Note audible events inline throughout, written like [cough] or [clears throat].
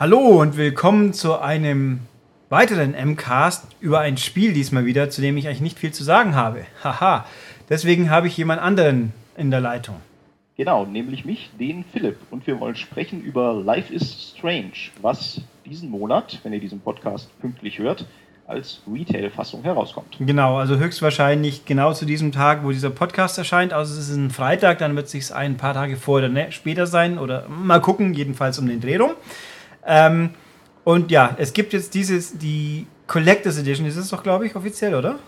Hallo und willkommen zu einem weiteren MCAST über ein Spiel diesmal wieder, zu dem ich eigentlich nicht viel zu sagen habe. [laughs] Haha. Deswegen habe ich jemand anderen in der Leitung. Genau, nämlich mich, den Philipp. Und wir wollen sprechen über Life is Strange, was diesen Monat, wenn ihr diesen Podcast pünktlich hört, als Retail-Fassung herauskommt. Genau, also höchstwahrscheinlich genau zu diesem Tag, wo dieser Podcast erscheint. Also es ist ein Freitag, dann wird es sich ein paar Tage vor oder ne, später sein oder mal gucken, jedenfalls um den Dreh rum. Ähm, und ja, es gibt jetzt dieses, die Collectors Edition, ist es doch, glaube ich, offiziell, oder?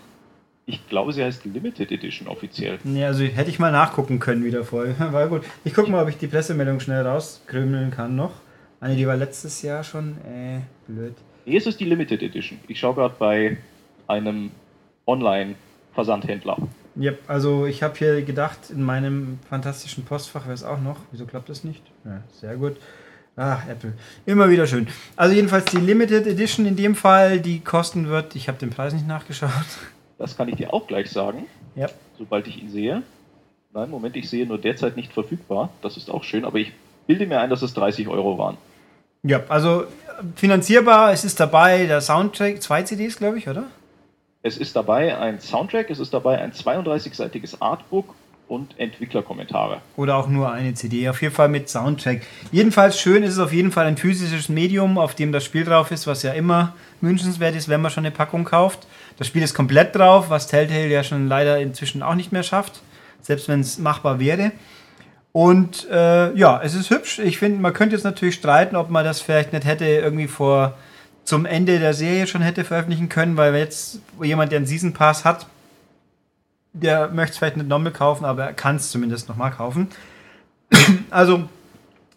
Ich glaube, sie heißt Limited Edition offiziell. Ja, also hätte ich mal nachgucken können wieder vorher. [laughs] War gut. Ich gucke mal, ob ich die Pressemeldung schnell rauskrümeln kann noch. Eine, die war letztes Jahr schon. Äh, blöd. Nee, es ist die Limited Edition. Ich schaue gerade bei einem Online-Versandhändler. Ja, also ich habe hier gedacht, in meinem fantastischen Postfach wäre es auch noch. Wieso klappt das nicht? Ja, sehr gut. Ach, Apple. Immer wieder schön. Also jedenfalls die Limited Edition in dem Fall, die kosten wird, ich habe den Preis nicht nachgeschaut. Das kann ich dir auch gleich sagen, Ja. sobald ich ihn sehe. Nein, Moment, ich sehe nur derzeit nicht verfügbar. Das ist auch schön, aber ich bilde mir ein, dass es 30 Euro waren. Ja, also finanzierbar, es ist dabei der Soundtrack, zwei CDs, glaube ich, oder? Es ist dabei ein Soundtrack, es ist dabei ein 32-seitiges Artbook und Entwicklerkommentare. Oder auch nur eine CD, auf jeden Fall mit Soundtrack. Jedenfalls schön ist es auf jeden Fall ein physisches Medium, auf dem das Spiel drauf ist, was ja immer wünschenswert ist, wenn man schon eine Packung kauft. Das Spiel ist komplett drauf, was Telltale ja schon leider inzwischen auch nicht mehr schafft, selbst wenn es machbar wäre. Und äh, ja, es ist hübsch. Ich finde, man könnte jetzt natürlich streiten, ob man das vielleicht nicht hätte irgendwie vor zum Ende der Serie schon hätte veröffentlichen können, weil jetzt jemand, der einen Season Pass hat, der möchte es vielleicht nicht nochmal kaufen, aber er kann es zumindest nochmal kaufen. [clears throat] also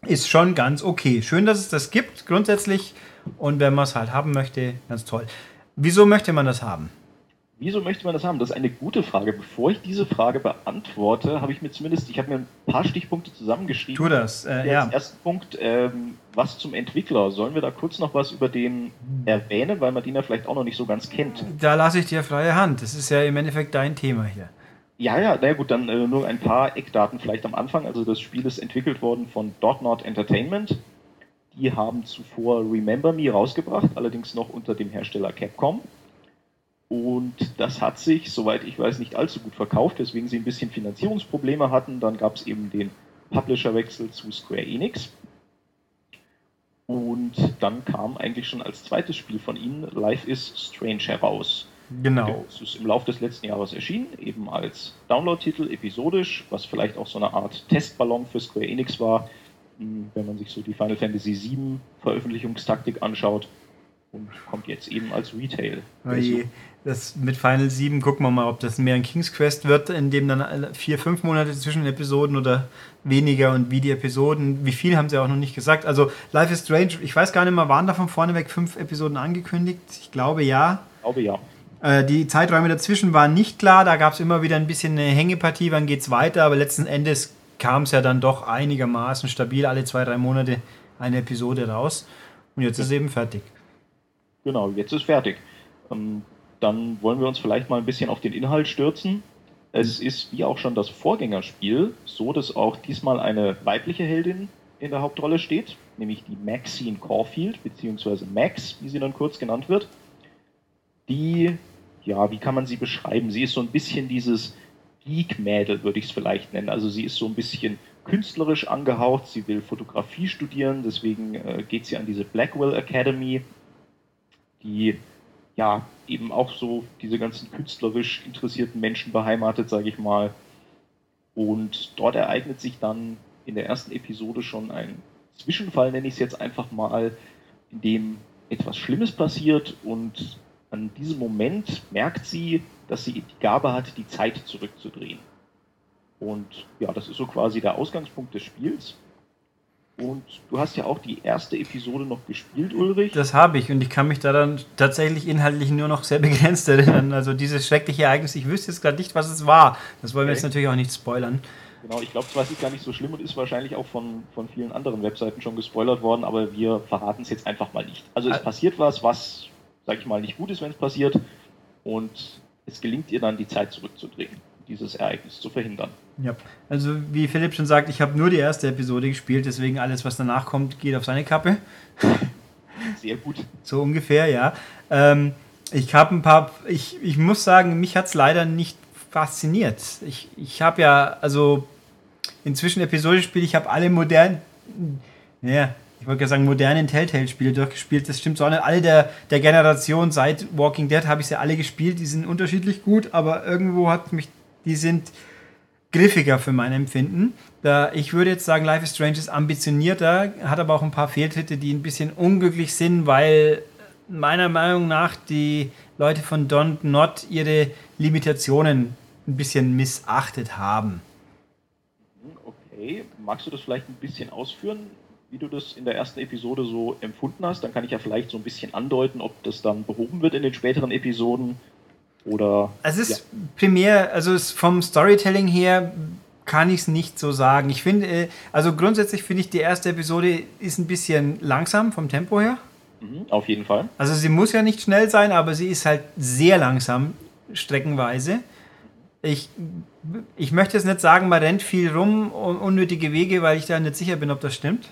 ist schon ganz okay. Schön, dass es das gibt, grundsätzlich. Und wenn man es halt haben möchte, ganz toll. Wieso möchte man das haben? Wieso möchte man das haben? Das ist eine gute Frage. Bevor ich diese Frage beantworte, habe ich mir zumindest, ich habe mir ein paar Stichpunkte zusammengeschrieben. Tu das, äh, Als ja. ersten Punkt, ähm, was zum Entwickler. Sollen wir da kurz noch was über den erwähnen, weil man den ja vielleicht auch noch nicht so ganz kennt? Da lasse ich dir freie Hand. Das ist ja im Endeffekt dein Thema hier. Ja, ja, na ja, gut, dann äh, nur ein paar Eckdaten vielleicht am Anfang. Also das Spiel ist entwickelt worden von Dotnod Entertainment. Die haben zuvor Remember Me rausgebracht, allerdings noch unter dem Hersteller Capcom. Und das hat sich, soweit ich weiß, nicht allzu gut verkauft, weswegen sie ein bisschen Finanzierungsprobleme hatten. Dann gab es eben den Publisherwechsel zu Square Enix. Und dann kam eigentlich schon als zweites Spiel von ihnen Life is Strange heraus. Genau. Es ist im Laufe des letzten Jahres erschienen, eben als Download-Titel, episodisch, was vielleicht auch so eine Art Testballon für Square Enix war, mh, wenn man sich so die Final Fantasy VII Veröffentlichungstaktik anschaut und kommt jetzt eben als Retail. Oje, Das mit Final 7 gucken wir mal, ob das mehr ein King's Quest wird, in dem dann vier, fünf Monate zwischen den Episoden oder weniger und wie die Episoden, wie viel haben sie auch noch nicht gesagt. Also Life is Strange, ich weiß gar nicht mehr, waren da von vorne weg fünf Episoden angekündigt? Ich glaube ja. Ich glaube ja. Äh, Die Zeiträume dazwischen waren nicht klar, da gab es immer wieder ein bisschen eine Hängepartie, wann geht's weiter, aber letzten Endes kam es ja dann doch einigermaßen stabil, alle zwei, drei Monate eine Episode raus. Und jetzt ist es eben fertig. Genau, jetzt ist fertig. Ähm, dann wollen wir uns vielleicht mal ein bisschen auf den Inhalt stürzen. Es ist wie auch schon das Vorgängerspiel so, dass auch diesmal eine weibliche Heldin in der Hauptrolle steht, nämlich die Maxine Caulfield, beziehungsweise Max, wie sie dann kurz genannt wird. Die, ja, wie kann man sie beschreiben? Sie ist so ein bisschen dieses Geek-Mädel, würde ich es vielleicht nennen. Also sie ist so ein bisschen künstlerisch angehaucht, sie will Fotografie studieren, deswegen äh, geht sie an diese Blackwell Academy, die ja eben auch so diese ganzen künstlerisch interessierten Menschen beheimatet, sage ich mal. Und dort ereignet sich dann in der ersten Episode schon ein Zwischenfall, nenne ich es jetzt einfach mal, in dem etwas Schlimmes passiert und an diesem Moment merkt sie, dass sie die Gabe hat, die Zeit zurückzudrehen. Und ja, das ist so quasi der Ausgangspunkt des Spiels. Und du hast ja auch die erste Episode noch gespielt, Ulrich. Das habe ich und ich kann mich da dann tatsächlich inhaltlich nur noch sehr [laughs] begrenzt erinnern. Also dieses schreckliche Ereignis, ich wüsste jetzt gerade nicht, was es war. Das wollen wir Okay. jetzt natürlich auch nicht spoilern. Genau, ich glaube, zwar ist es gar nicht so schlimm und ist wahrscheinlich auch von, von vielen anderen Webseiten schon gespoilert worden, aber wir verraten es jetzt einfach mal nicht. Also es Ä- passiert was, was, sag ich mal, nicht gut ist, wenn es passiert. Und es gelingt ihr dann, die Zeit zurückzudrehen, dieses Ereignis zu verhindern. Ja. Also wie Philipp schon sagt, ich habe nur die erste Episode gespielt, deswegen alles, was danach kommt, geht auf seine Kappe. Sehr gut. So ungefähr, ja. Ähm, ich habe ein paar, ich, ich muss sagen, mich hat es leider nicht fasziniert. Ich, ich habe ja, also inzwischen episodisch spiele, ich habe alle modernen, ja, ich wollte sagen, modernen Telltale-Spiele durchgespielt. Das stimmt so nicht. Alle der, der Generation seit Walking Dead habe ich sie alle gespielt. Die sind unterschiedlich gut, aber irgendwo hat mich, die sind griffiger für mein Empfinden. Da, ich würde jetzt sagen, Life is Strange ist ambitionierter, hat aber auch ein paar Fehltritte, die ein bisschen unglücklich sind, weil meiner Meinung nach die Leute von Don't Not ihre Limitationen ein bisschen missachtet haben. Okay, magst du das vielleicht ein bisschen ausführen, wie du das in der ersten Episode so empfunden hast? Dann kann ich ja vielleicht so ein bisschen andeuten, ob das dann behoben wird in den späteren Episoden oder. Es ist ja. primär, also es vom Storytelling her kann ich es nicht so sagen. Ich finde, äh, also grundsätzlich finde ich, die erste Episode ist ein bisschen langsam vom Tempo her. Mhm, auf jeden Fall. Also sie muss ja nicht schnell sein, aber sie ist halt sehr langsam, streckenweise. Ich, ich möchte jetzt nicht sagen, man rennt viel rum, unnötige Wege, weil ich da nicht sicher bin, ob das stimmt.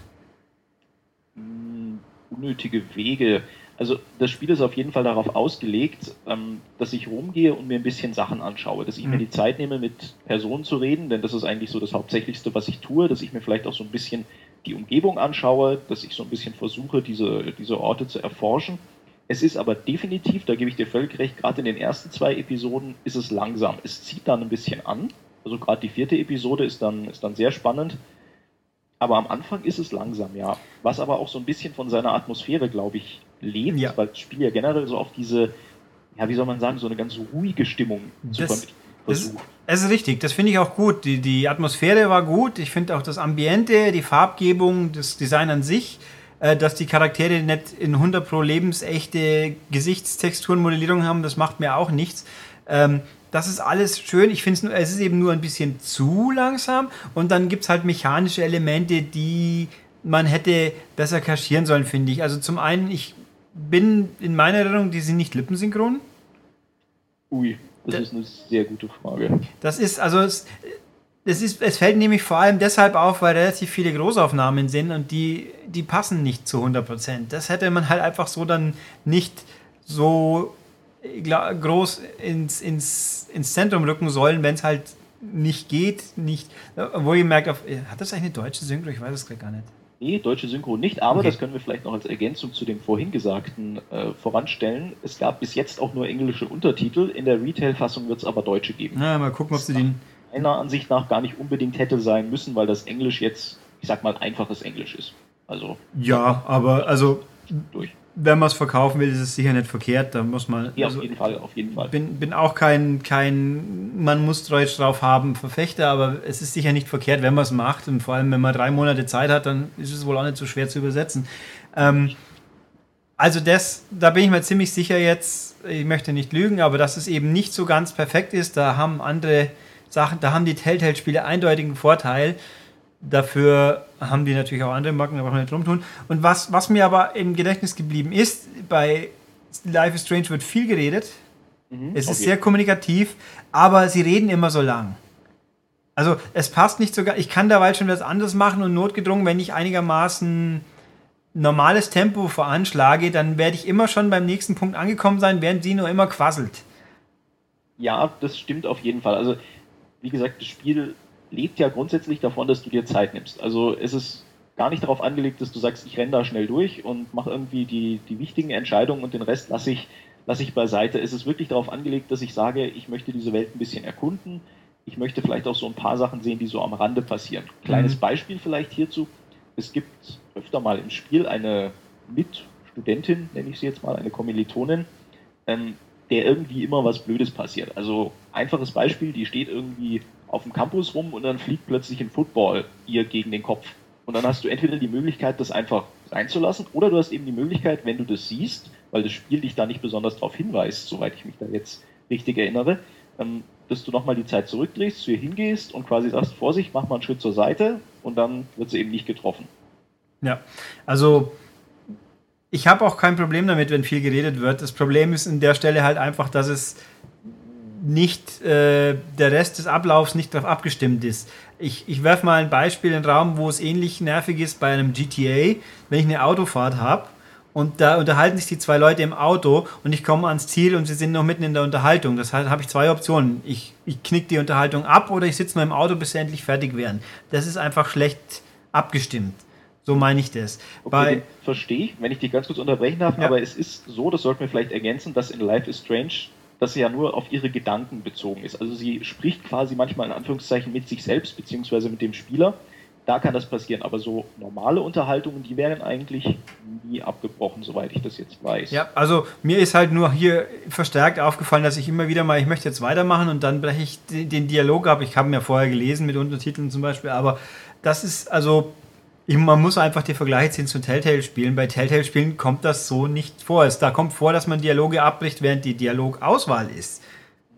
Hm, unnötige Wege. Also das Spiel ist auf jeden Fall darauf ausgelegt, ähm, dass ich rumgehe und mir ein bisschen Sachen anschaue, dass ich mhm. mir die Zeit nehme, mit Personen zu reden, denn das ist eigentlich so das Hauptsächlichste, was ich tue, dass ich mir vielleicht auch so ein bisschen die Umgebung anschaue, dass ich so ein bisschen versuche, diese, diese Orte zu erforschen. Es ist aber definitiv, da gebe ich dir völlig recht, gerade in den ersten zwei Episoden ist es langsam. Es zieht dann ein bisschen an. Also gerade die vierte Episode ist dann, ist dann sehr spannend. Aber am Anfang ist es langsam, ja. Was aber auch so ein bisschen von seiner Atmosphäre, glaube ich, lebt, ja. weil das Spiel ja generell so auf diese, ja, wie soll man sagen, so eine ganz ruhige Stimmung zu vermitteln. Es ist richtig, das finde ich auch gut. Die, die Atmosphäre war gut. Ich finde auch das Ambiente, die Farbgebung, das Design an sich, äh, dass die Charaktere nicht in 100 pro lebensechte Gesichtstexturenmodellierung haben, das macht mir auch nichts. Ähm, das ist alles schön. Ich finde es, es ist eben nur ein bisschen zu langsam. Und dann gibt es halt mechanische Elemente, die man hätte besser kaschieren sollen, finde ich. Also zum einen, ich bin in meiner Erinnerung, die sind nicht lippensynchron. Ui, das, das ist eine sehr gute Frage. Das ist, also es, es, ist, es fällt nämlich vor allem deshalb auf, weil relativ viele Großaufnahmen sind und die, die passen nicht zu 100%. Das hätte man halt einfach so dann nicht so groß ins, ins, ins Zentrum rücken sollen, wenn es halt nicht geht, nicht, wo ihr merkt, auf, hat das eigentlich eine deutsche Synchro? Ich weiß es gar nicht. Nee, deutsche Synchro nicht, aber okay. das können wir vielleicht noch als Ergänzung zu dem vorhin Gesagten äh, voranstellen. Es gab bis jetzt auch nur englische Untertitel, in der Retail-Fassung wird es aber deutsche geben. Na, mal gucken, ob sie den. Meiner Ansicht nach gar nicht unbedingt hätte sein müssen, weil das Englisch jetzt, ich sag mal, einfaches Englisch ist. Also. Ja, aber also. Durch wenn man es verkaufen will, ist es sicher nicht verkehrt. Da muss man. Ja, also, auf jeden Fall, auf jeden Fall. Bin, bin auch kein, kein, man muss Deutsch drauf haben, Verfechter, aber es ist sicher nicht verkehrt, wenn man es macht. Und vor allem, wenn man drei Monate Zeit hat, dann ist es wohl auch nicht so schwer zu übersetzen. Ähm, also das, da bin ich mir ziemlich sicher jetzt, ich möchte nicht lügen, aber dass es eben nicht so ganz perfekt ist, da haben andere Sachen, da haben die Telltale-Spiele eindeutigen Vorteil. Dafür haben die natürlich auch andere Marken, da brauchen wir nicht drum tun. Und was, was mir aber im Gedächtnis geblieben ist, bei Life is Strange wird viel geredet. Mhm, es ist sehr kommunikativ, aber sie reden immer so lang. Also es passt nicht sogar, ich kann dabei schon was anderes machen und notgedrungen, wenn ich einigermaßen normales Tempo veranschlage, dann werde ich immer schon beim nächsten Punkt angekommen sein, während sie nur immer quasselt. Ja, das stimmt auf jeden Fall. Also, wie gesagt, das Spiel lebt ja grundsätzlich davon, dass du dir Zeit nimmst. Also es ist gar nicht darauf angelegt, dass du sagst, ich renne da schnell durch und mache irgendwie die, die wichtigen Entscheidungen und den Rest lasse ich, lasse ich beiseite. Es ist wirklich darauf angelegt, dass ich sage, ich möchte diese Welt ein bisschen erkunden. Ich möchte vielleicht auch so ein paar Sachen sehen, die so am Rande passieren. Kleines mhm. Beispiel vielleicht hierzu. Es gibt öfter mal im Spiel eine Mitstudentin, nenne ich sie jetzt mal, eine Kommilitonin, ähm, der irgendwie immer was Blödes passiert. Also einfaches Beispiel, die steht irgendwie auf dem Campus rum und dann fliegt plötzlich ein Football ihr gegen den Kopf. Und dann hast du entweder die Möglichkeit, das einfach sein zu lassen, oder du hast eben die Möglichkeit, wenn du das siehst, weil das Spiel dich da nicht besonders darauf hinweist, soweit ich mich da jetzt richtig erinnere, ähm, dass du nochmal die Zeit zurückdrehst, zu ihr hingehst und quasi sagst, Vorsicht, mach mal einen Schritt zur Seite und dann wird sie eben nicht getroffen. Ja, also ich habe auch kein Problem damit, wenn viel geredet wird. Das Problem ist in der Stelle halt einfach, dass es nicht äh, der Rest des Ablaufs nicht darauf abgestimmt ist. Ich, ich werfe mal ein Beispiel in den Raum, wo es ähnlich nervig ist bei einem GTA, wenn ich eine Autofahrt habe und da unterhalten sich die zwei Leute im Auto und ich komme ans Ziel und sie sind noch mitten in der Unterhaltung. Das heißt, habe ich zwei Optionen. Ich, ich knick die Unterhaltung ab oder ich sitze nur im Auto, bis sie endlich fertig werden. Das ist einfach schlecht abgestimmt. So meine ich das. Okay, verstehe ich, wenn ich dich ganz kurz unterbrechen darf, ja. aber es ist so, das sollten wir vielleicht ergänzen, dass in Life is Strange das ja nur auf ihre Gedanken bezogen ist. Also sie spricht quasi manchmal in Anführungszeichen mit sich selbst beziehungsweise mit dem Spieler da kann das passieren. Aber so normale Unterhaltungen, die wären eigentlich nie abgebrochen, soweit ich das jetzt weiß. Ja, also mir ist halt nur hier verstärkt aufgefallen, dass ich immer wieder mal, ich möchte jetzt weitermachen und dann breche ich den Dialog ab. Ich habe mir vorher gelesen mit Untertiteln zum Beispiel, aber das ist also. Man muss einfach die Vergleiche ziehen zu Telltale-Spielen. Bei Telltale-Spielen kommt das so nicht vor. Es, da kommt vor, dass man Dialoge abbricht, während die Dialogauswahl ist.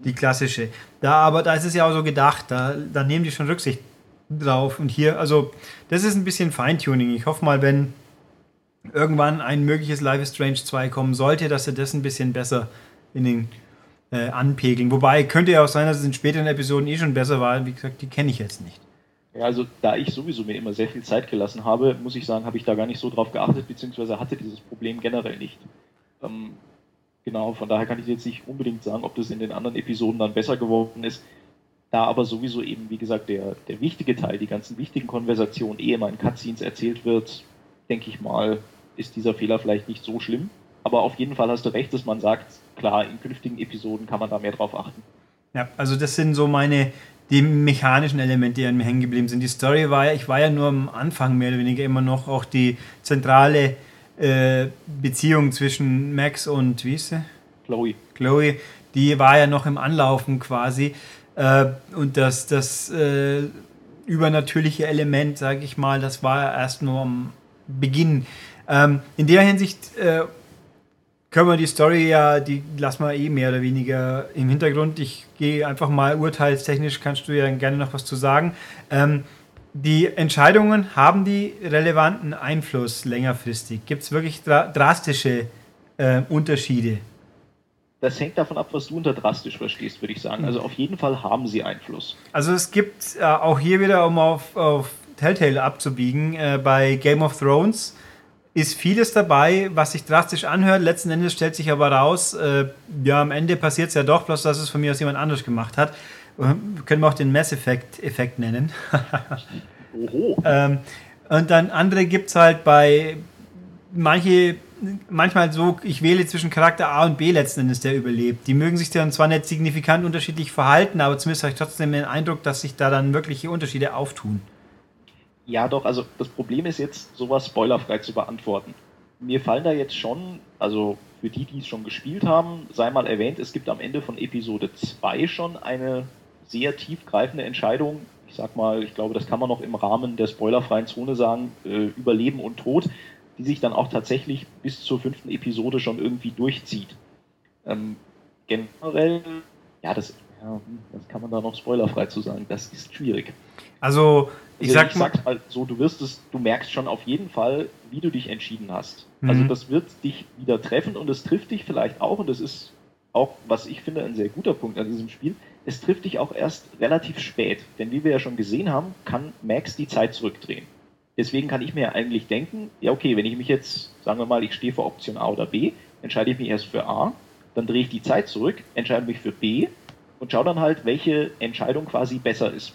Die klassische. Da aber, da ist es ja auch so gedacht, da, da nehmen die schon Rücksicht drauf. Und hier, also, das ist ein bisschen Feintuning. Ich hoffe mal, wenn irgendwann ein mögliches Life is Strange 2 kommen sollte, dass sie das ein bisschen besser in den äh, anpegeln. Wobei könnte ja auch sein, dass es in späteren Episoden eh schon besser war. Wie gesagt, die kenne ich jetzt nicht. Ja, also da ich sowieso mir immer sehr viel Zeit gelassen habe, muss ich sagen, habe ich da gar nicht so drauf geachtet, beziehungsweise hatte dieses Problem generell nicht. Ähm, genau, von daher kann ich jetzt nicht unbedingt sagen, ob das in den anderen Episoden dann besser geworden ist. Da aber sowieso eben, wie gesagt, der, der wichtige Teil, die ganzen wichtigen Konversationen eh immer in Cutscenes erzählt wird, denke ich mal, ist dieser Fehler vielleicht nicht so schlimm. Aber auf jeden Fall hast du recht, dass man sagt, klar, in künftigen Episoden kann man da mehr drauf achten. Ja, also das sind so meine, die mechanischen Elemente, die an mir hängen geblieben sind. Die Story war ja, ich war ja nur am Anfang mehr oder weniger immer noch auch die zentrale äh, Beziehung zwischen Max und, wie ist sie? Chloe. Chloe, die war ja noch im Anlaufen quasi. Äh, und das, das äh, übernatürliche Element, sage ich mal, das war erst nur am Beginn. Ähm, in der Hinsicht äh, können wir die Story ja, die lassen wir eh mehr oder weniger im Hintergrund. Ich gehe einfach mal urteilstechnisch, kannst du ja gerne noch was zu sagen. Ähm, die Entscheidungen haben die relevanten Einfluss längerfristig? Gibt es wirklich dra drastische äh, Unterschiede? Das hängt davon ab, was du unter drastisch verstehst, würde ich sagen. Also auf jeden Fall haben sie Einfluss. Also es gibt äh, auch hier wieder, um auf, auf Telltale abzubiegen, äh, bei Game of Thrones ist vieles dabei, was sich drastisch anhört. Letzten Endes stellt sich aber raus, äh, ja, am Ende passiert es ja doch, bloß dass es von mir aus jemand anders gemacht hat. Können wir auch den Mass Effect-Effekt nennen. [laughs] Ähm, und dann andere gibt es halt bei manche manchmal so, ich wähle zwischen Charakter A und B letzten Endes, der überlebt. Die mögen sich dann zwar nicht signifikant unterschiedlich verhalten, aber zumindest habe ich trotzdem den Eindruck, dass sich da dann wirkliche Unterschiede auftun. Ja, doch, also das Problem ist jetzt, sowas spoilerfrei zu beantworten. Mir fallen da jetzt schon, also für die, die es schon gespielt haben, sei mal erwähnt, es gibt am Ende von Episode 2 schon eine sehr tiefgreifende Entscheidung. Ich sag mal, ich glaube, das kann man noch im Rahmen der spoilerfreien Zone sagen, äh, über Leben und Tod die sich dann auch tatsächlich bis zur fünften Episode schon irgendwie durchzieht. Ähm, generell, ja das, ja, das kann man da noch spoilerfrei zu sagen, das ist schwierig. Also, ich, sag ich sag's mal so, du wirst es, du merkst schon auf jeden Fall, wie du dich entschieden hast. Mhm. Also das wird dich wieder treffen und es trifft dich vielleicht auch, und das ist auch, was ich finde, ein sehr guter Punkt an diesem Spiel, es trifft dich auch erst relativ spät. Denn wie wir ja schon gesehen haben, kann Max die Zeit zurückdrehen. Deswegen kann ich mir eigentlich denken, ja okay, wenn ich mich jetzt, sagen wir mal, ich stehe vor Option A oder B, entscheide ich mich erst für A, dann drehe ich die Zeit zurück, entscheide mich für B und schaue dann halt, welche Entscheidung quasi besser ist.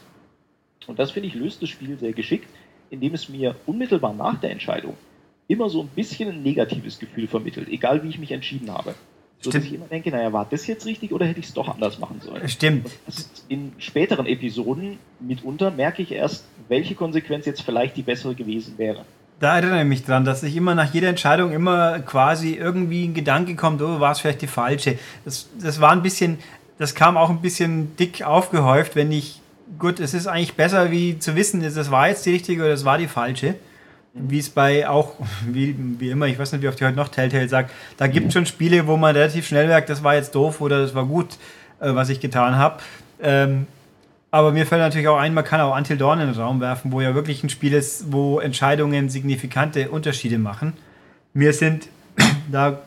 Und das finde ich löst das Spiel sehr geschickt, indem es mir unmittelbar nach der Entscheidung immer so ein bisschen ein negatives Gefühl vermittelt, egal wie ich mich entschieden habe. So dass ich immer denke, naja, war das jetzt richtig oder hätte ich es doch anders machen sollen? Stimmt. in späteren Episoden mitunter merke ich erst, welche Konsequenz jetzt vielleicht die bessere gewesen wäre. Da erinnere ich mich dran, dass ich immer nach jeder Entscheidung immer quasi irgendwie ein Gedanke kommt, oh, war es vielleicht die falsche. Das, das war ein bisschen, das kam auch ein bisschen dick aufgehäuft, wenn ich, gut, es ist eigentlich besser, wie zu wissen, das war jetzt die richtige oder das war die falsche wie es bei auch, wie, wie immer, ich weiß nicht, wie oft ich heute noch Telltale sagt, da gibt es schon Spiele, wo man relativ schnell merkt, das war jetzt doof oder das war gut, äh, was ich getan habe. Ähm, aber mir fällt natürlich auch ein, man kann auch Until Dawn in den Raum werfen, wo ja wirklich ein Spiel ist, wo Entscheidungen signifikante Unterschiede machen. Mir sind [clears throat] da,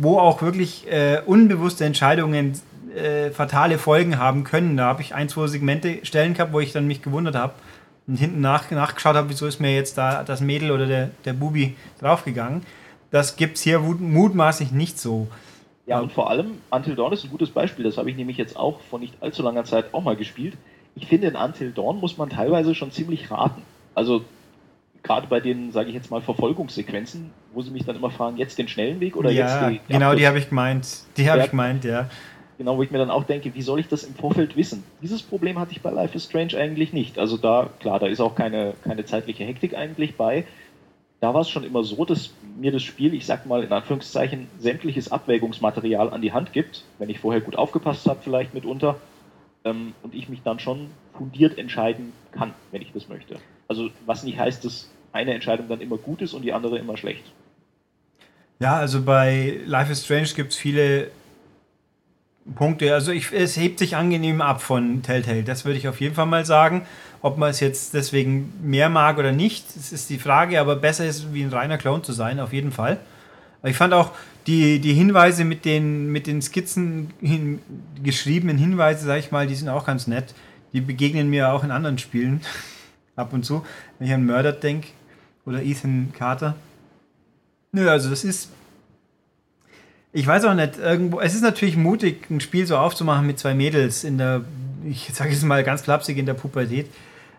wo auch wirklich äh, unbewusste Entscheidungen äh, fatale Folgen haben können. Da habe ich ein, zwei Segmente, Stellen gehabt, wo ich dann mich gewundert habe und hinten nach, nachgeschaut habe, wieso ist mir jetzt da das Mädel oder der, der Bubi draufgegangen. das gibt es hier mutmaßlich nicht so. Ja, und vor allem, Until Dawn ist ein gutes Beispiel. Das habe ich nämlich jetzt auch vor nicht allzu langer Zeit auch mal gespielt. Ich finde, in Until Dawn muss man teilweise schon ziemlich raten. Also, gerade bei den, sage ich jetzt mal, Verfolgungssequenzen, wo sie mich dann immer fragen, jetzt den schnellen Weg oder ja, jetzt die. Genau, die habe ich gemeint. Die habe ich gemeint, ja. Genau, wo ich mir dann auch denke, wie soll ich das im Vorfeld wissen? Dieses Problem hatte ich bei Life is Strange eigentlich nicht. Also da, klar, da ist auch keine, keine zeitliche Hektik eigentlich bei da war es schon immer so, dass mir das Spiel, ich sag mal in Anführungszeichen, sämtliches Abwägungsmaterial an die Hand gibt, wenn ich vorher gut aufgepasst habe, vielleicht mitunter, ähm, und ich mich dann schon fundiert entscheiden kann, wenn ich das möchte. Also was nicht heißt, dass eine Entscheidung dann immer gut ist und die andere immer schlecht. Ja, also bei Life is Strange gibt es viele Punkte. Also ich, es hebt sich angenehm ab von Telltale. Das würde ich auf jeden Fall mal sagen. Ob man es jetzt deswegen mehr mag oder nicht, das ist die Frage. Aber besser ist, wie ein reiner Clone zu sein, auf jeden Fall. Ich fand auch die, die Hinweise mit den, mit den Skizzen, hin, geschriebenen Hinweise, sag ich mal, die sind auch ganz nett. Die begegnen mir auch in anderen Spielen [laughs] ab und zu, wenn ich an Murder denke oder Ethan Carter. Nö, also das ist ich weiß auch nicht, irgendwo, es ist natürlich mutig, ein Spiel so aufzumachen mit zwei Mädels in der, ich [laughs] sage es mal ganz flapsig, in der Pubertät.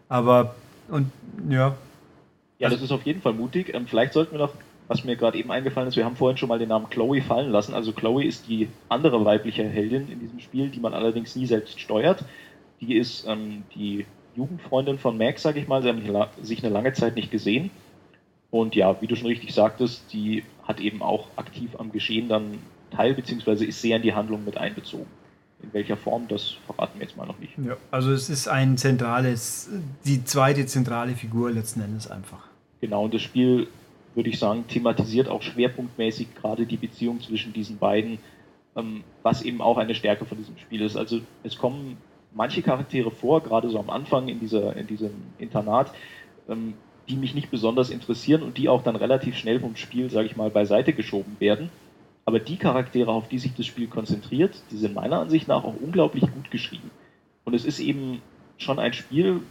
Aber, und ja. Ja, das ist auf jeden Fall mutig. Ähm, vielleicht sollten wir noch, was mir gerade eben eingefallen ist, wir haben vorhin schon mal den Namen Chloe fallen lassen. Also Chloe ist die andere weibliche Heldin in diesem Spiel, die man allerdings nie selbst steuert. Die ist ähm, die Jugendfreundin von Max, sage ich mal. Sie haben sich eine lange Zeit nicht gesehen. Und ja, wie du schon richtig sagtest, die hat eben auch aktiv am Geschehen dann teil, beziehungsweise ist sehr in die Handlung mit einbezogen. In welcher Form, das verraten wir jetzt mal noch nicht. Ja, also es ist ein zentrales, die zweite zentrale Figur letzten Endes einfach. Genau, und das Spiel, würde ich sagen, thematisiert auch schwerpunktmäßig gerade die Beziehung zwischen diesen beiden, ähm, was eben auch eine Stärke von diesem Spiel ist. Also es kommen manche Charaktere vor, gerade so am Anfang in, dieser, in diesem Internat, ähm, die mich nicht besonders interessieren und die auch dann relativ schnell vom Spiel, sage ich mal, beiseite geschoben werden. Aber die Charaktere, auf die sich das Spiel konzentriert, die sind meiner Ansicht nach auch unglaublich gut geschrieben. Und es ist eben schon ein Spiel,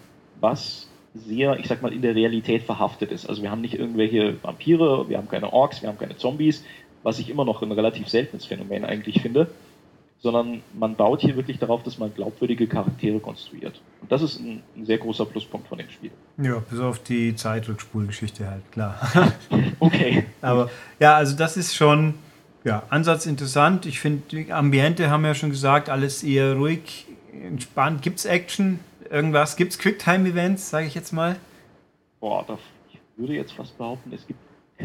was sehr, ich sag mal, in der Realität verhaftet ist. Also wir haben nicht irgendwelche Vampire, wir haben keine Orks, wir haben keine Zombies, was ich immer noch ein relativ seltenes Phänomen eigentlich finde sondern man baut hier wirklich darauf, dass man glaubwürdige Charaktere konstruiert. Und das ist ein, ein sehr großer Pluspunkt von dem Spiel. Ja, bis auf die Zeitrückspulgeschichte halt, klar. [laughs] okay. Aber ja, also das ist schon, ja, Ansatz interessant. Ich finde, die Ambiente haben ja schon gesagt, alles eher ruhig, entspannt. Gibt es Action? Irgendwas? Gibt es Quicktime-Events, sage ich jetzt mal? Boah, ich würde jetzt fast behaupten, es gibt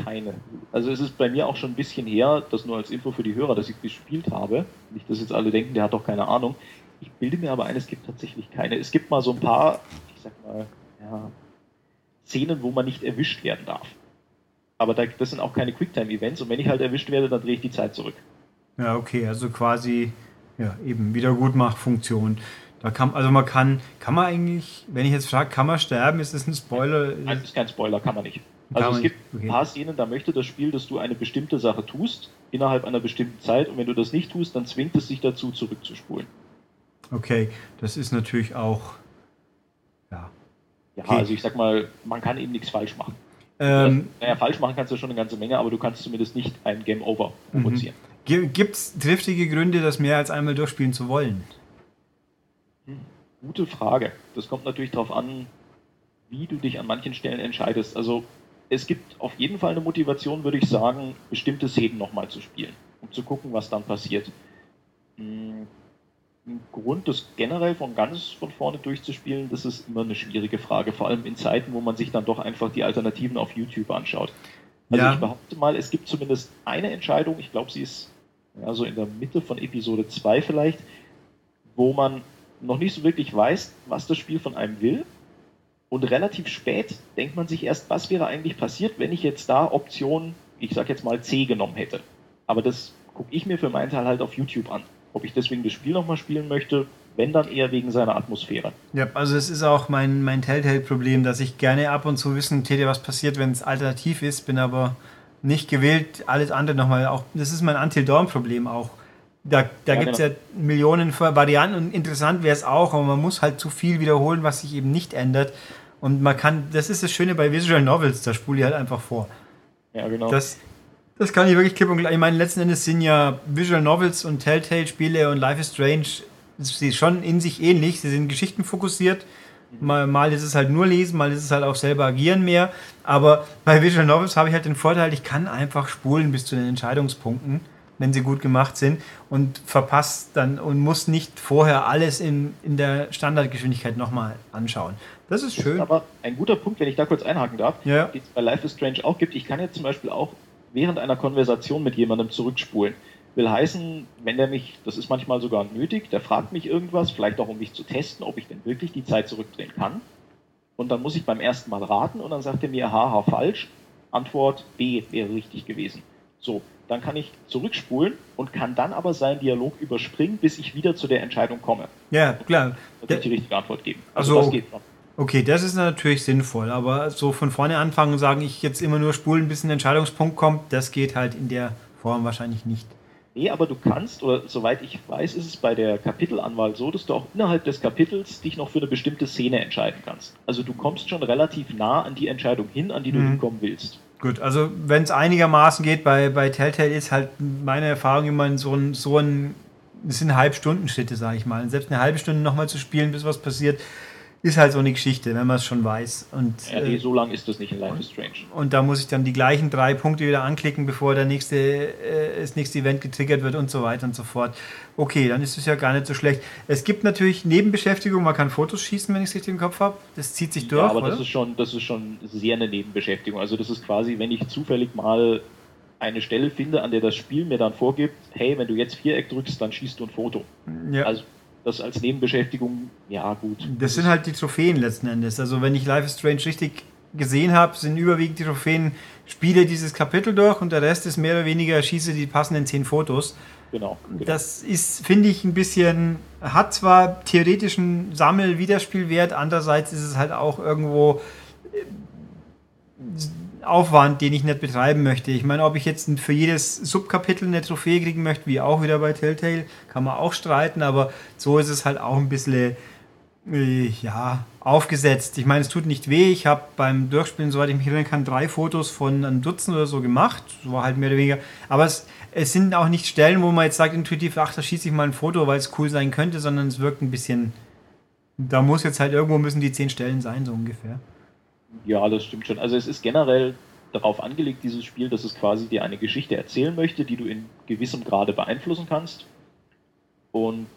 keine. Also es ist bei mir auch schon ein bisschen her, das nur als Info für die Hörer, dass ich gespielt habe. Nicht, dass jetzt alle denken, der hat doch keine Ahnung. Ich bilde mir aber ein, es gibt tatsächlich keine. Es gibt mal so ein paar, ich sag mal, ja, Szenen, wo man nicht erwischt werden darf. Aber da, das sind auch keine Quicktime-Events und wenn ich halt erwischt werde, dann drehe ich die Zeit zurück. Ja, okay, also quasi ja, eben Wiedergutmachfunktion. Da kann, also man kann, kann man eigentlich, wenn ich jetzt frage, kann man sterben, ist das ein Spoiler? Nein, das ist kein Spoiler, kann man nicht. Also es gibt okay. ein paar Szenen, da möchte das Spiel, dass du eine bestimmte Sache tust, innerhalb einer bestimmten Zeit, und wenn du das nicht tust, dann zwingt es sich dazu, zurückzuspulen. Okay, das ist natürlich auch. Ja. Ja, okay. also ich sag mal, man kann eben nichts falsch machen. Ähm, naja, falsch machen kannst du schon eine ganze Menge, aber du kannst zumindest nicht ein Game Over mhm. provozieren. Gibt es triftige Gründe, das mehr als einmal durchspielen zu wollen? Hm, gute Frage. Das kommt natürlich darauf an, wie du dich an manchen Stellen entscheidest. Also es gibt auf jeden Fall eine Motivation, würde ich sagen, bestimmte Szenen nochmal zu spielen, um zu gucken, was dann passiert. Hm, ein Grund, das generell von ganz von vorne durchzuspielen, das ist immer eine schwierige Frage, vor allem in Zeiten, wo man sich dann doch einfach die Alternativen auf YouTube anschaut. Also ja. ich behaupte mal, es gibt zumindest eine Entscheidung, ich glaube, sie ist so in der Mitte von Episode 2 vielleicht, wo man noch nicht so wirklich weiß, was das Spiel von einem will und relativ spät denkt man sich erst, was wäre eigentlich passiert, wenn ich jetzt da Option, ich sag jetzt mal C genommen hätte. Aber das gucke ich mir für meinen Teil halt auf YouTube an. Ob ich deswegen das Spiel nochmal spielen möchte, wenn dann eher wegen seiner Atmosphäre. Ja, also es ist auch mein, mein Telltale-Problem, dass ich gerne ab und zu wissen täte, was passiert, wenn es alternativ ist, bin aber nicht gewillt, alles andere nochmal auch. Das ist mein Until Dawn-Problem auch. Da, da ja, gibt es genau. ja Millionen Varianten und interessant wäre es auch, aber man muss halt zu viel wiederholen, was sich eben nicht ändert. Und man kann, das ist das Schöne bei Visual Novels, da spule ich halt einfach vor. Ja, genau. Das, Das kann ich wirklich klipp und klar. Ich meine, letzten Endes sind ja Visual Novels und Telltale-Spiele und Life is Strange sie schon in sich ähnlich. Sie sind geschichtenfokussiert. Mal, mal ist es halt nur lesen, mal ist es halt auch selber agieren mehr. Aber bei Visual Novels habe ich halt den Vorteil, ich kann einfach spulen bis zu den Entscheidungspunkten, wenn sie gut gemacht sind und verpasst dann und muss nicht vorher alles in, in der Standardgeschwindigkeit nochmal anschauen. Das ist schön. Das ist aber ein guter Punkt, wenn ich da kurz einhaken darf, ja. den es bei Life is Strange auch gibt. Ich kann jetzt zum Beispiel auch während einer Konversation mit jemandem zurückspulen. Will heißen, wenn der mich, das ist manchmal sogar nötig, der fragt mich irgendwas, vielleicht auch um mich zu testen, ob ich denn wirklich die Zeit zurückdrehen kann. Und dann muss ich beim ersten Mal raten und dann sagt er mir, haha, falsch. Antwort B wäre richtig gewesen. So, dann kann ich zurückspulen und kann dann aber seinen Dialog überspringen, bis ich wieder zu der Entscheidung komme. Ja, klar. Und die richtige Antwort geben. Also, also das geht noch. Okay, das ist natürlich sinnvoll, aber so von vorne anfangen und sagen, ich jetzt immer nur spulen, bis ein Entscheidungspunkt kommt, das geht halt in der Form wahrscheinlich nicht. Nee, aber du kannst, oder soweit ich weiß, ist es bei der Kapitelanwahl so, dass du auch innerhalb des Kapitels dich noch für eine bestimmte Szene entscheiden kannst. Also du kommst schon relativ nah an die Entscheidung hin, an die du mhm. hinkommen willst. Gut, also wenn es einigermaßen geht, bei, bei Telltale ist halt meine Erfahrung immer so ein, so ein, das sind Halbstundenschritte, sage ich mal. Selbst eine halbe Stunde nochmal zu spielen, bis was passiert, ist halt so eine Geschichte, wenn man es schon weiß. Und, ja, nee, äh, so lang ist das nicht in Life is Strange. Und da muss ich dann die gleichen drei Punkte wieder anklicken, bevor der nächste, äh, das nächste Event getriggert wird und so weiter und so fort. Okay, dann ist es ja gar nicht so schlecht. Es gibt natürlich Nebenbeschäftigung, man kann Fotos schießen, wenn ich es richtig im Kopf habe. Das zieht sich durch. Ja, aber oder? das ist schon, das ist schon sehr eine Nebenbeschäftigung. Also das ist quasi, wenn ich zufällig mal eine Stelle finde, an der das Spiel mir dann vorgibt, hey, wenn du jetzt Viereck drückst, dann schießt du ein Foto. Ja. Also das als Nebenbeschäftigung, ja gut. Das, sind halt die Trophäen letzten Endes. Also wenn ich Life is Strange richtig gesehen habe, sind überwiegend die Trophäen, spiele dieses Kapitel durch und der Rest ist mehr oder weniger schieße die passenden zehn Fotos. Genau. genau. Das ist, finde ich, ein bisschen, hat zwar theoretischen Sammel-Wiederspielwert, andererseits ist es halt auch irgendwo Aufwand, den ich nicht betreiben möchte. Ich meine, ob ich jetzt für jedes Subkapitel eine Trophäe kriegen möchte, wie auch wieder bei Telltale, kann man auch streiten, aber so ist es halt auch ein bisschen äh, ja, aufgesetzt. Ich meine, es tut nicht weh. Ich habe beim Durchspielen, soweit ich mich erinnern kann, drei Fotos von einem Dutzend oder so gemacht. So war halt mehr oder weniger. Aber es, es sind auch nicht Stellen, wo man jetzt sagt intuitiv, ach, da schieße ich mal ein Foto, weil es cool sein könnte, sondern es wirkt ein bisschen. Da muss jetzt halt irgendwo müssen die zehn Stellen sein, so ungefähr. Ja, das stimmt schon. Also es ist generell darauf angelegt, dieses Spiel, dass es quasi dir eine Geschichte erzählen möchte, die du in gewissem Grade beeinflussen kannst. Und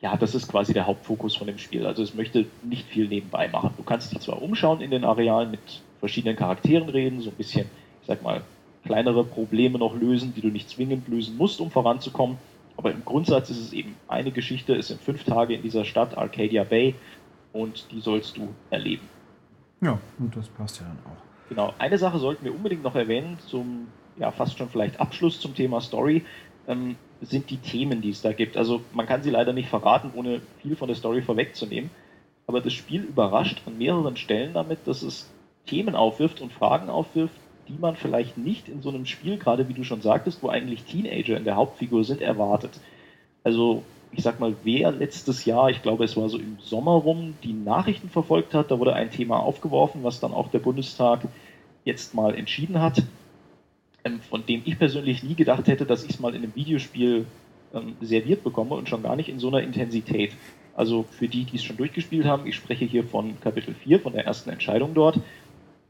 ja, das ist quasi der Hauptfokus von dem Spiel. Also es möchte nicht viel nebenbei machen. Du kannst dich zwar umschauen in den Arealen, mit verschiedenen Charakteren reden, so ein bisschen, ich sag mal, kleinere Probleme noch lösen, die du nicht zwingend lösen musst, um voranzukommen. Aber im Grundsatz ist es eben eine Geschichte, es sind fünf Tage in dieser Stadt, Arcadia Bay, und die sollst du erleben. Ja, und das passt ja dann auch. Genau. Eine Sache sollten wir unbedingt noch erwähnen, zum ja fast schon vielleicht Abschluss zum Thema Story, ähm, sind die Themen, die es da gibt. Also man kann sie leider nicht verraten, ohne viel von der Story vorwegzunehmen. Aber das Spiel überrascht an mehreren Stellen damit, dass es Themen aufwirft und Fragen aufwirft, die man vielleicht nicht in so einem Spiel, gerade wie du schon sagtest, wo eigentlich Teenager in der Hauptfigur sind, erwartet. Also ich sag mal, wer letztes Jahr, ich glaube, es war so im Sommer rum, die Nachrichten verfolgt hat, da wurde ein Thema aufgeworfen, was dann auch der Bundestag jetzt mal entschieden hat, ähm, von dem ich persönlich nie gedacht hätte, dass ich es mal in einem Videospiel ähm, serviert bekomme und schon gar nicht in so einer Intensität. Also für die, die es schon durchgespielt haben, ich spreche hier von Kapitel 4, von der ersten Entscheidung dort.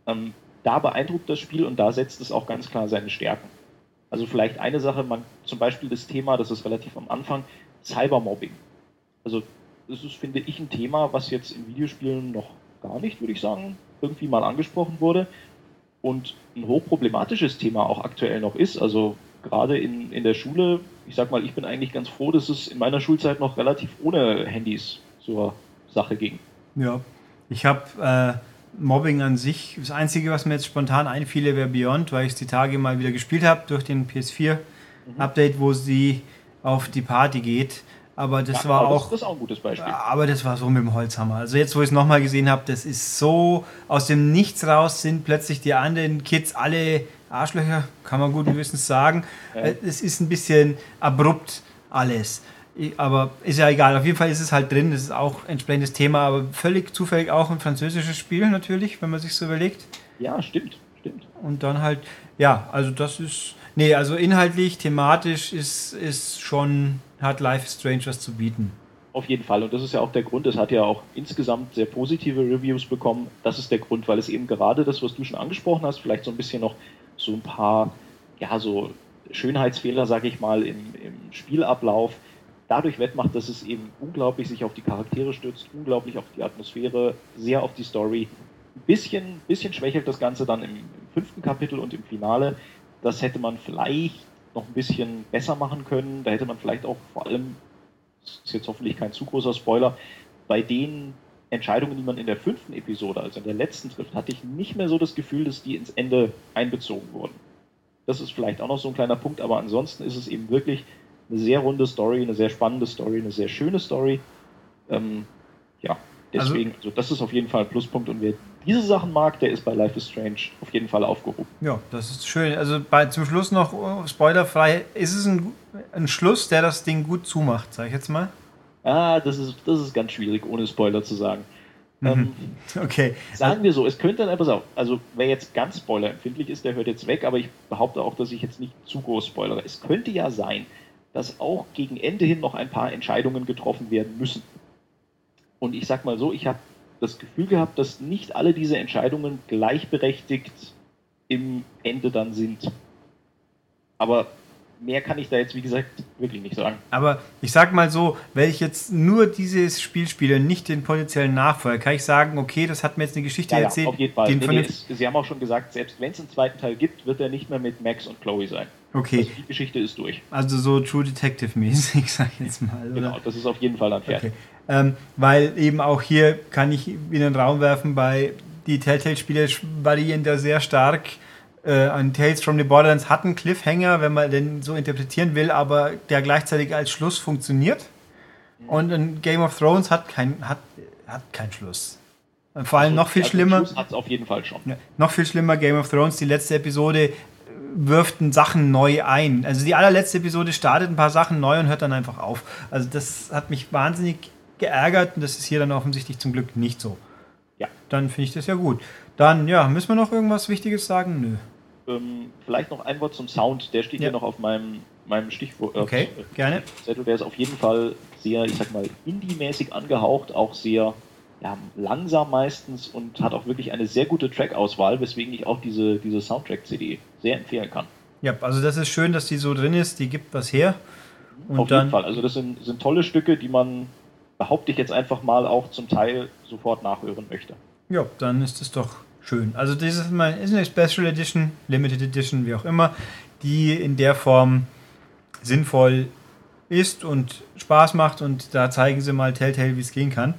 Ähm, da beeindruckt das Spiel und da setzt es auch ganz klar seine Stärken. Also vielleicht eine Sache, man zum Beispiel das Thema, das ist relativ am Anfang, Cybermobbing. Also das ist, finde ich, ein Thema, was jetzt in Videospielen noch gar nicht, würde ich sagen, irgendwie mal angesprochen wurde und ein hochproblematisches Thema auch aktuell noch ist. Also gerade in, in der Schule, ich sag mal, ich bin eigentlich ganz froh, dass es in meiner Schulzeit noch relativ ohne Handys zur Sache ging. Ja, ich habe äh, Mobbing an sich, das Einzige, was mir jetzt spontan einfiele, wäre Beyond, weil ich es die Tage mal wieder gespielt habe durch den PS4-Update, mhm. wo sie auf die Party geht. Aber das ja, war aber auch. Das, ist auch ein gutes Beispiel. Aber das war so mit dem Holzhammer. Also jetzt, wo ich es nochmal gesehen habe, das ist so aus dem Nichts raus sind plötzlich die anderen Kids alle Arschlöcher, kann man guten Gewissens sagen. Ja. Äh, es ist ein bisschen abrupt alles. Aber ist ja egal. Auf jeden Fall ist es halt drin. Das ist auch ein entsprechendes Thema, aber völlig zufällig auch ein französisches Spiel natürlich, wenn man sich so überlegt. Ja, stimmt, stimmt. Und dann halt, ja, also das ist Nee, also inhaltlich, thematisch ist, ist schon, hat Life is Strange was zu bieten. Auf jeden Fall. Und das ist ja auch der Grund, es hat ja auch insgesamt sehr positive Reviews bekommen. Das ist der Grund, weil es eben gerade das, was du schon angesprochen hast, vielleicht so ein bisschen noch so ein paar, ja, so Schönheitsfehler, sage ich mal, im, im Spielablauf dadurch wettmacht, dass es eben unglaublich sich auf die Charaktere stützt, unglaublich auf die Atmosphäre, sehr auf die Story. Ein bisschen, bisschen schwächelt das Ganze dann im, im fünften Kapitel und im Finale. Das hätte man vielleicht noch ein bisschen besser machen können. Da hätte man vielleicht auch vor allem, das ist jetzt hoffentlich kein zu großer Spoiler, bei den Entscheidungen, die man in der fünften Episode, also in der letzten trifft, hatte ich nicht mehr so das Gefühl, dass die ins Ende einbezogen wurden. Das ist vielleicht auch noch so ein kleiner Punkt, aber ansonsten ist es eben wirklich eine sehr runde Story, eine sehr spannende Story, eine sehr schöne Story. Ähm, ja, deswegen, also, also, das ist auf jeden Fall ein Pluspunkt und wer diese Sachen mag, der ist bei Life is Strange auf jeden Fall aufgehoben. Ja, das ist schön. Also bei, zum Schluss noch oh, spoilerfrei, ist es ein, ein Schluss, der das Ding gut zumacht, sag ich jetzt mal? Ah, das ist, das ist ganz schwierig, ohne Spoiler zu sagen. Mhm. Ähm, [laughs] okay. Sagen wir so, es könnte dann, pass auf, also wer jetzt ganz spoilerempfindlich ist, der hört jetzt weg, aber ich behaupte auch, dass ich jetzt nicht zu groß spoilere. Es könnte ja sein, dass auch gegen Ende hin noch ein paar Entscheidungen getroffen werden müssen. Und ich sag mal so, ich habe das Gefühl gehabt, dass nicht alle diese Entscheidungen gleichberechtigt im Ende dann sind. Aber mehr kann ich da jetzt, wie gesagt, wirklich nicht sagen. Aber ich sag mal so, wenn ich jetzt nur dieses Spiel spiele, nicht den potenziellen Nachfolger, kann ich sagen, okay, das hat mir jetzt eine Geschichte ja, erzählt. Ja, auf jeden Fall. Nee, nee, es, Sie haben auch schon gesagt, selbst wenn es einen zweiten Teil gibt, wird er nicht mehr mit Max und Chloe sein. Okay. Also die Geschichte ist durch. Also so True Detective-mäßig, [laughs] sag ich jetzt mal. Oder? Genau, das ist auf jeden Fall dann fertig. Okay. Ähm, weil eben auch hier kann ich in den Raum werfen, bei die Telltale-Spiele variieren da sehr stark äh, an Tales from the Borderlands hat einen Cliffhanger, wenn man den so interpretieren will, aber der gleichzeitig als Schluss funktioniert. Und ein Game of Thrones hat keinen hat, hat keinen Schluss. Und vor allem also, noch viel also schlimmer. Hat es auf jeden Fall schon. Noch viel schlimmer, Game of Thrones, die letzte Episode äh, wirft Sachen neu ein. Also die allerletzte Episode startet ein paar Sachen neu und hört dann einfach auf. Also das hat mich wahnsinnig geärgert und das ist hier dann offensichtlich zum Glück nicht so. Ja. Dann finde ich das ja gut. Dann, ja, müssen wir noch irgendwas Wichtiges sagen? Nö. Ähm, vielleicht noch ein Wort zum Sound. Der steht ja. hier noch auf meinem, meinem Stichwort. Äh, okay, gerne. Zettel. Der ist auf jeden Fall sehr, ich sag mal, indie-mäßig angehaucht, auch sehr ja, langsam meistens und hat auch wirklich eine sehr gute Track-Auswahl, weswegen ich auch diese, diese Soundtrack-CD sehr empfehlen kann. Ja, also das ist schön, dass die so drin ist, die gibt was her. Und auf jeden Fall. Also das sind, sind tolle Stücke, die man, behaupte ich jetzt einfach mal, auch zum Teil sofort nachhören möchte. Ja, dann ist es doch schön. Also dieses ist eine Special Edition, Limited Edition, wie auch immer, die in der Form sinnvoll ist und Spaß macht und da zeigen sie mal Telltale, wie es gehen kann.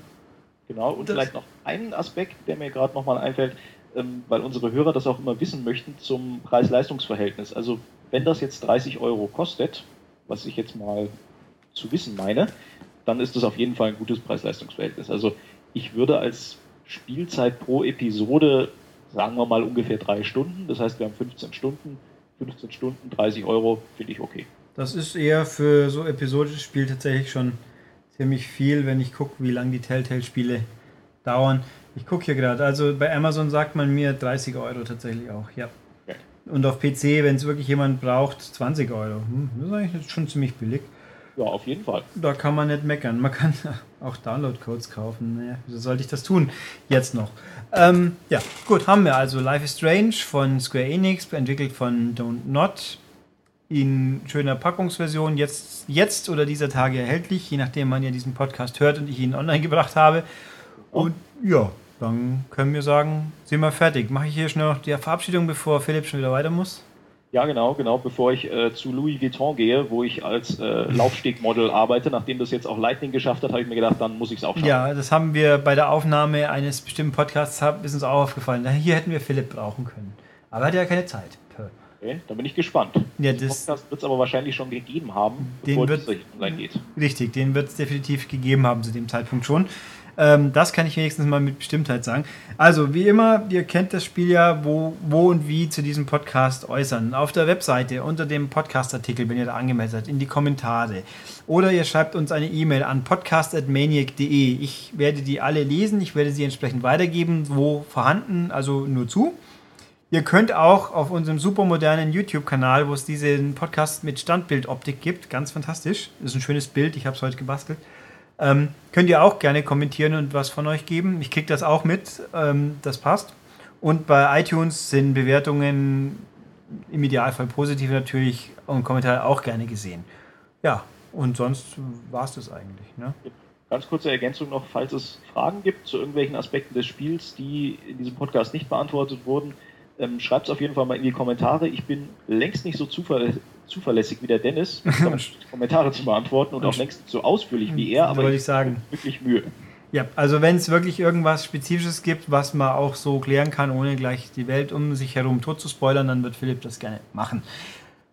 Genau, und das vielleicht noch einen Aspekt, der mir gerade nochmal einfällt, ähm, weil unsere Hörer das auch immer wissen möchten, zum Preis-Leistungs-Verhältnis. Also wenn das jetzt 30 Euro kostet, was ich jetzt mal zu wissen meine, dann ist das auf jeden Fall ein gutes Preis-Leistungs-Verhältnis. Also ich würde als Spielzeit pro Episode, sagen wir mal ungefähr drei Stunden. Das heißt, wir haben 15 Stunden. 15 Stunden, 30 Euro, finde ich okay. Das ist eher für so episodisches Spiel tatsächlich schon ziemlich viel, wenn ich gucke, wie lange die Telltale-Spiele dauern. Ich gucke hier gerade, also bei Amazon sagt man mir 30 Euro tatsächlich auch, ja. Okay. Und auf PC, wenn es wirklich jemand braucht, 20 Euro. Hm, das ist eigentlich schon ziemlich billig. Ja, auf jeden Fall. Da kann man nicht meckern. Man kann [laughs] auch Download-Codes kaufen. Naja, wieso sollte ich das tun? Jetzt noch. Ähm, ja, gut, haben wir also Life is Strange von Square Enix, entwickelt von Don't Not. In schöner Packungsversion, jetzt, jetzt oder dieser Tage erhältlich, je nachdem man ja diesen Podcast hört und ich ihn online gebracht habe. Und ja, dann können wir sagen, sind wir fertig. Mache ich hier schnell noch die Verabschiedung, bevor Philipp schon wieder weiter muss? Ja, genau, genau, bevor ich äh, zu Louis Vuitton gehe, wo ich als äh, Laufstegmodel arbeite, nachdem das jetzt auch Lightning geschafft hat, habe ich mir gedacht, dann muss ich es auch schaffen. Ja, das haben wir bei der Aufnahme eines bestimmten Podcasts, ist uns auch aufgefallen. Hier hätten wir Philipp brauchen können. Aber er hat ja keine Zeit. Okay, da bin ich gespannt. Ja, den Podcast wird es aber wahrscheinlich schon gegeben haben, bevor es online geht. Richtig, den wird es definitiv gegeben haben zu dem Zeitpunkt schon. Ähm, das kann ich wenigstens mal mit Bestimmtheit sagen. Also, wie immer, ihr kennt das Spiel ja, wo, wo und wie zu diesem Podcast äußern. Auf der Webseite, unter dem Podcast-Artikel, wenn ihr da angemeldet seid, in die Kommentare. Oder ihr schreibt uns eine E-Mail an podcast.maniac.de. Ich werde die alle lesen, ich werde sie entsprechend weitergeben, wo vorhanden, also nur zu. Ihr könnt auch auf unserem supermodernen YouTube-Kanal, wo es diesen Podcast mit Standbildoptik gibt, ganz fantastisch, das ist ein schönes Bild, ich habe es heute gebastelt, ähm, könnt ihr auch gerne kommentieren und was von euch geben. Ich kriege das auch mit, ähm, das passt. Und bei iTunes sind Bewertungen im Idealfall positiv natürlich und Kommentare auch gerne gesehen. Ja, und sonst war es das eigentlich. Ne? Ganz kurze Ergänzung noch, falls es Fragen gibt zu irgendwelchen Aspekten des Spiels, die in diesem Podcast nicht beantwortet wurden, ähm, Schreibt es auf jeden Fall mal in die Kommentare. Ich bin längst nicht so zuverlä zuverlässig wie der Dennis, [laughs] Kommentare zu beantworten und auch längst so ausführlich wie er, aber ich sagen. wirklich Mühe. Ja, also wenn es wirklich irgendwas Spezifisches gibt, was man auch so klären kann, ohne gleich die Welt um sich herum tot zu spoilern, dann wird Philipp das gerne machen.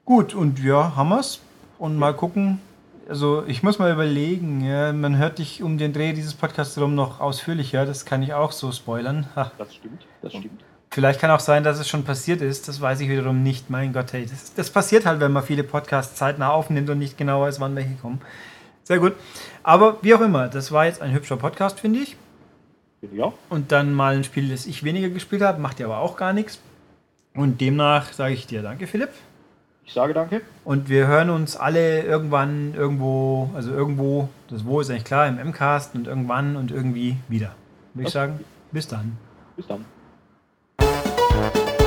Gut, und ja, haben wir's. Und mal gucken. Also ich muss mal überlegen, ja, man hört dich um den Dreh dieses Podcasts herum noch ausführlicher, das kann ich auch so spoilern. Ha. Das stimmt, das stimmt. Vielleicht kann auch sein, dass es schon passiert ist. Das weiß ich wiederum nicht. Mein Gott, hey, das, das passiert halt, wenn man viele Podcasts zeitnah aufnimmt und nicht genau weiß, wann welche kommen. Sehr gut. Aber wie auch immer, das war jetzt ein hübscher Podcast, finde ich. Ja. Und dann mal ein Spiel, das ich weniger gespielt habe, macht ja aber auch gar nichts. Und demnach sage ich dir danke, Philipp. Ich sage danke. Und wir hören uns alle irgendwann irgendwo, also irgendwo, das Wo ist eigentlich klar, im MCAST und irgendwann und irgendwie wieder. Würde ich sagen, bis dann. Bis dann. Bye.